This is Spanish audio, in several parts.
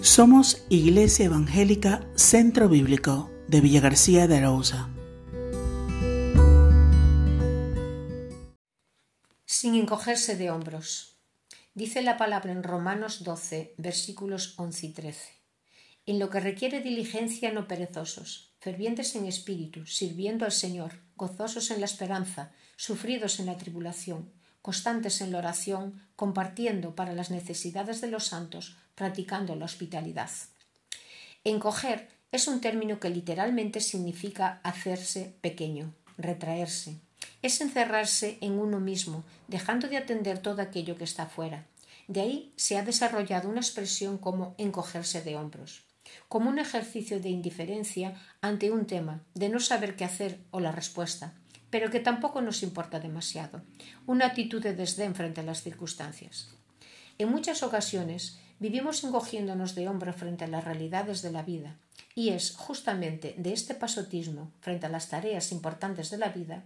Somos Iglesia Evangélica Centro Bíblico de Villa García de Arauza. Sin encogerse de hombros. Dice la palabra en Romanos 12, versículos 11 y 13. En lo que requiere diligencia no perezosos, fervientes en espíritu, sirviendo al Señor, gozosos en la esperanza, sufridos en la tribulación, constantes en la oración, compartiendo para las necesidades de los santos, practicando la hospitalidad. Encoger es un término que literalmente significa hacerse pequeño, retraerse. Es encerrarse en uno mismo, dejando de atender todo aquello que está fuera. De ahí se ha desarrollado una expresión como encogerse de hombros, como un ejercicio de indiferencia ante un tema, de no saber qué hacer o la respuesta, pero que tampoco nos importa demasiado, una actitud de desdén frente a las circunstancias. En muchas ocasiones vivimos encogiéndonos de hombro frente a las realidades de la vida, y es justamente de este pasotismo frente a las tareas importantes de la vida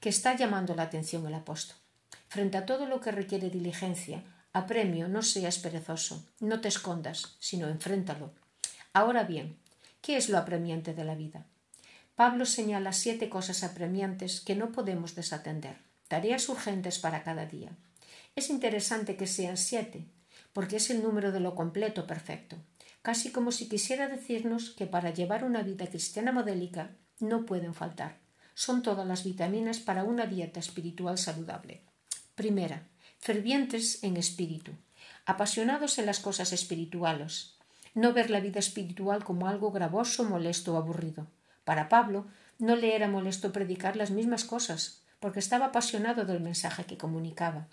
que está llamando la atención el apóstol. Frente a todo lo que requiere diligencia, apremio, no seas perezoso, no te escondas, sino enfréntalo. Ahora bien, ¿qué es lo apremiante de la vida? Pablo señala siete cosas apremiantes que no podemos desatender, tareas urgentes para cada día. Es interesante que sean siete, porque es el número de lo completo perfecto, casi como si quisiera decirnos que para llevar una vida cristiana modélica no pueden faltar. Son todas las vitaminas para una dieta espiritual saludable. Primera, fervientes en espíritu, apasionados en las cosas espirituales, no ver la vida espiritual como algo gravoso, molesto o aburrido, para Pablo no le era molesto predicar las mismas cosas, porque estaba apasionado del mensaje que comunicaba.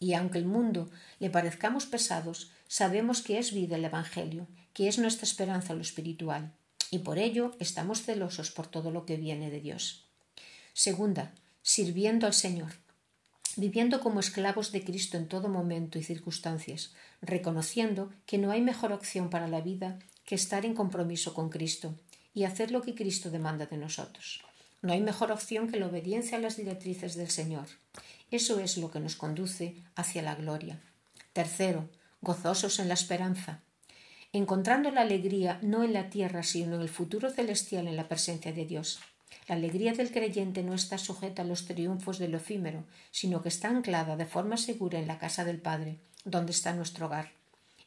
Y aunque el mundo le parezcamos pesados, sabemos que es vida el Evangelio, que es nuestra esperanza lo espiritual, y por ello estamos celosos por todo lo que viene de Dios. Segunda, sirviendo al Señor, viviendo como esclavos de Cristo en todo momento y circunstancias, reconociendo que no hay mejor opción para la vida que estar en compromiso con Cristo y hacer lo que Cristo demanda de nosotros. No hay mejor opción que la obediencia a las directrices del Señor. Eso es lo que nos conduce hacia la gloria. Tercero, gozosos en la esperanza, encontrando la alegría no en la tierra, sino en el futuro celestial en la presencia de Dios. La alegría del creyente no está sujeta a los triunfos del efímero, sino que está anclada de forma segura en la casa del Padre, donde está nuestro hogar.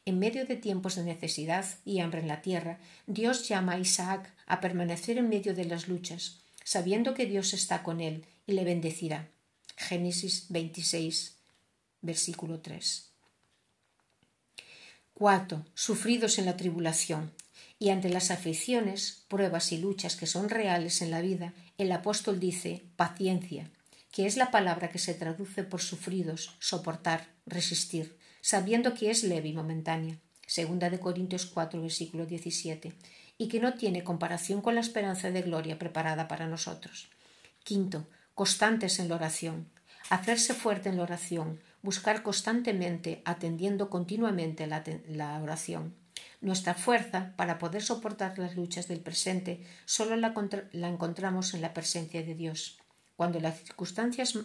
En medio de tiempos de necesidad y hambre en la tierra, Dios llama a Isaac a permanecer en medio de las luchas, sabiendo que Dios está con él y le bendecirá. Génesis 26, versículo 3. Cuarto, sufridos en la tribulación. Y ante las aflicciones, pruebas y luchas que son reales en la vida, el apóstol dice paciencia, que es la palabra que se traduce por sufridos, soportar, resistir, sabiendo que es leve y momentánea. Segunda de Corintios 4, versículo 17, y que no tiene comparación con la esperanza de gloria preparada para nosotros. Quinto, constantes en la oración. Hacerse fuerte en la oración, buscar constantemente, atendiendo continuamente la, la oración. Nuestra fuerza para poder soportar las luchas del presente solo la, la encontramos en la presencia de Dios. Cuando las circunstancias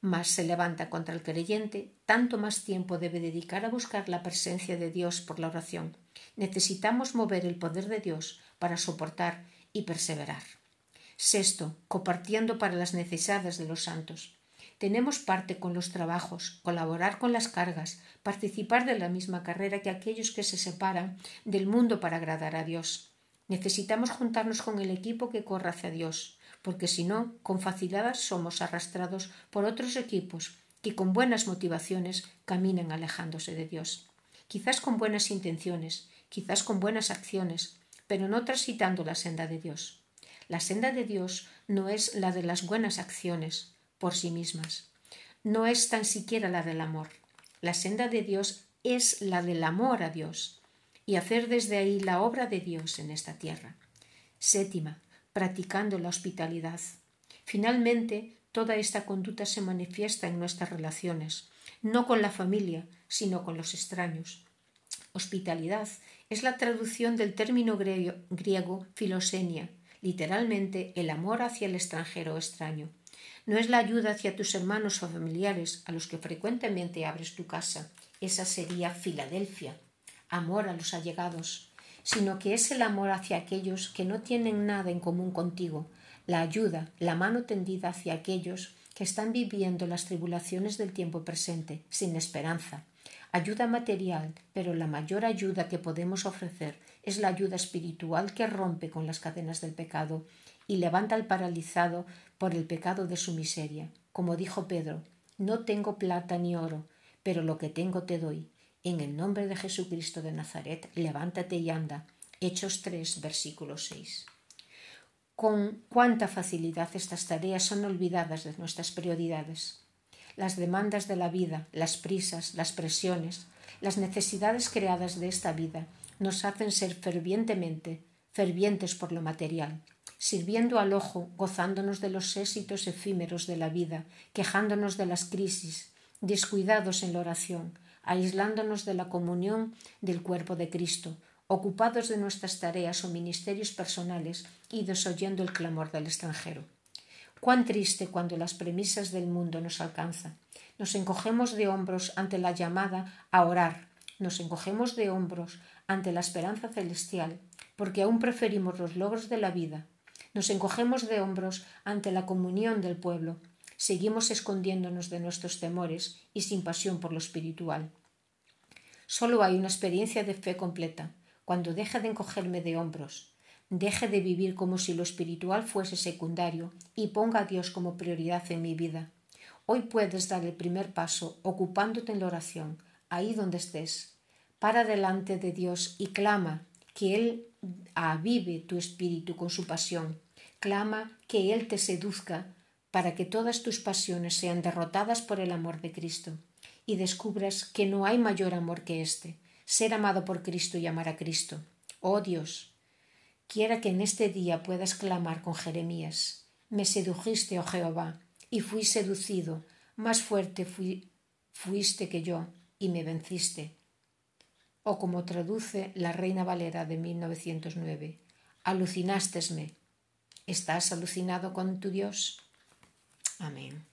más se levanta contra el creyente, tanto más tiempo debe dedicar a buscar la presencia de Dios por la oración. Necesitamos mover el poder de Dios para soportar y perseverar. Sexto, compartiendo para las necesidades de los santos. Tenemos parte con los trabajos, colaborar con las cargas, participar de la misma carrera que aquellos que se separan del mundo para agradar a Dios. Necesitamos juntarnos con el equipo que corre hacia Dios, porque si no, con facilidad somos arrastrados por otros equipos que con buenas motivaciones caminan alejándose de Dios. Quizás con buenas intenciones, quizás con buenas acciones, pero no transitando la senda de Dios. La senda de Dios no es la de las buenas acciones por sí mismas, no es tan siquiera la del amor. La senda de Dios es la del amor a Dios y hacer desde ahí la obra de Dios en esta tierra. Séptima, practicando la hospitalidad. Finalmente, toda esta conducta se manifiesta en nuestras relaciones, no con la familia, sino con los extraños. Hospitalidad es la traducción del término griego filosenia, literalmente el amor hacia el extranjero o extraño. No es la ayuda hacia tus hermanos o familiares a los que frecuentemente abres tu casa. Esa sería Filadelfia. amor a los allegados, sino que es el amor hacia aquellos que no tienen nada en común contigo, la ayuda, la mano tendida hacia aquellos que están viviendo las tribulaciones del tiempo presente, sin esperanza. Ayuda material, pero la mayor ayuda que podemos ofrecer es la ayuda espiritual que rompe con las cadenas del pecado y levanta al paralizado por el pecado de su miseria. Como dijo Pedro, no tengo plata ni oro, pero lo que tengo te doy. En el nombre de Jesucristo de Nazaret, levántate y anda. Hechos 3, versículo 6. Con cuánta facilidad estas tareas son olvidadas de nuestras prioridades. Las demandas de la vida, las prisas, las presiones, las necesidades creadas de esta vida nos hacen ser fervientemente, fervientes por lo material, sirviendo al ojo, gozándonos de los éxitos efímeros de la vida, quejándonos de las crisis, descuidados en la oración, aislándonos de la comunión del cuerpo de Cristo, ocupados de nuestras tareas o ministerios personales y desoyendo el clamor del extranjero. Cuán triste cuando las premisas del mundo nos alcanzan. Nos encogemos de hombros ante la llamada a orar, nos encogemos de hombros ante la esperanza celestial, porque aún preferimos los logros de la vida. Nos encogemos de hombros ante la comunión del pueblo, seguimos escondiéndonos de nuestros temores y sin pasión por lo espiritual. Solo hay una experiencia de fe completa, cuando deje de encogerme de hombros, deje de vivir como si lo espiritual fuese secundario y ponga a Dios como prioridad en mi vida. Hoy puedes dar el primer paso ocupándote en la oración, ahí donde estés. Para delante de Dios y clama que Él avive tu espíritu con su pasión. Clama que Él te seduzca para que todas tus pasiones sean derrotadas por el amor de Cristo y descubras que no hay mayor amor que este, ser amado por Cristo y amar a Cristo. Oh Dios, quiera que en este día puedas clamar con Jeremías, me sedujiste, oh Jehová, y fui seducido, más fuerte fuiste que yo, y me venciste. O como traduce la Reina Valera de 1909, alucinástesme. ¿Estás alucinado con tu Dios? Amén.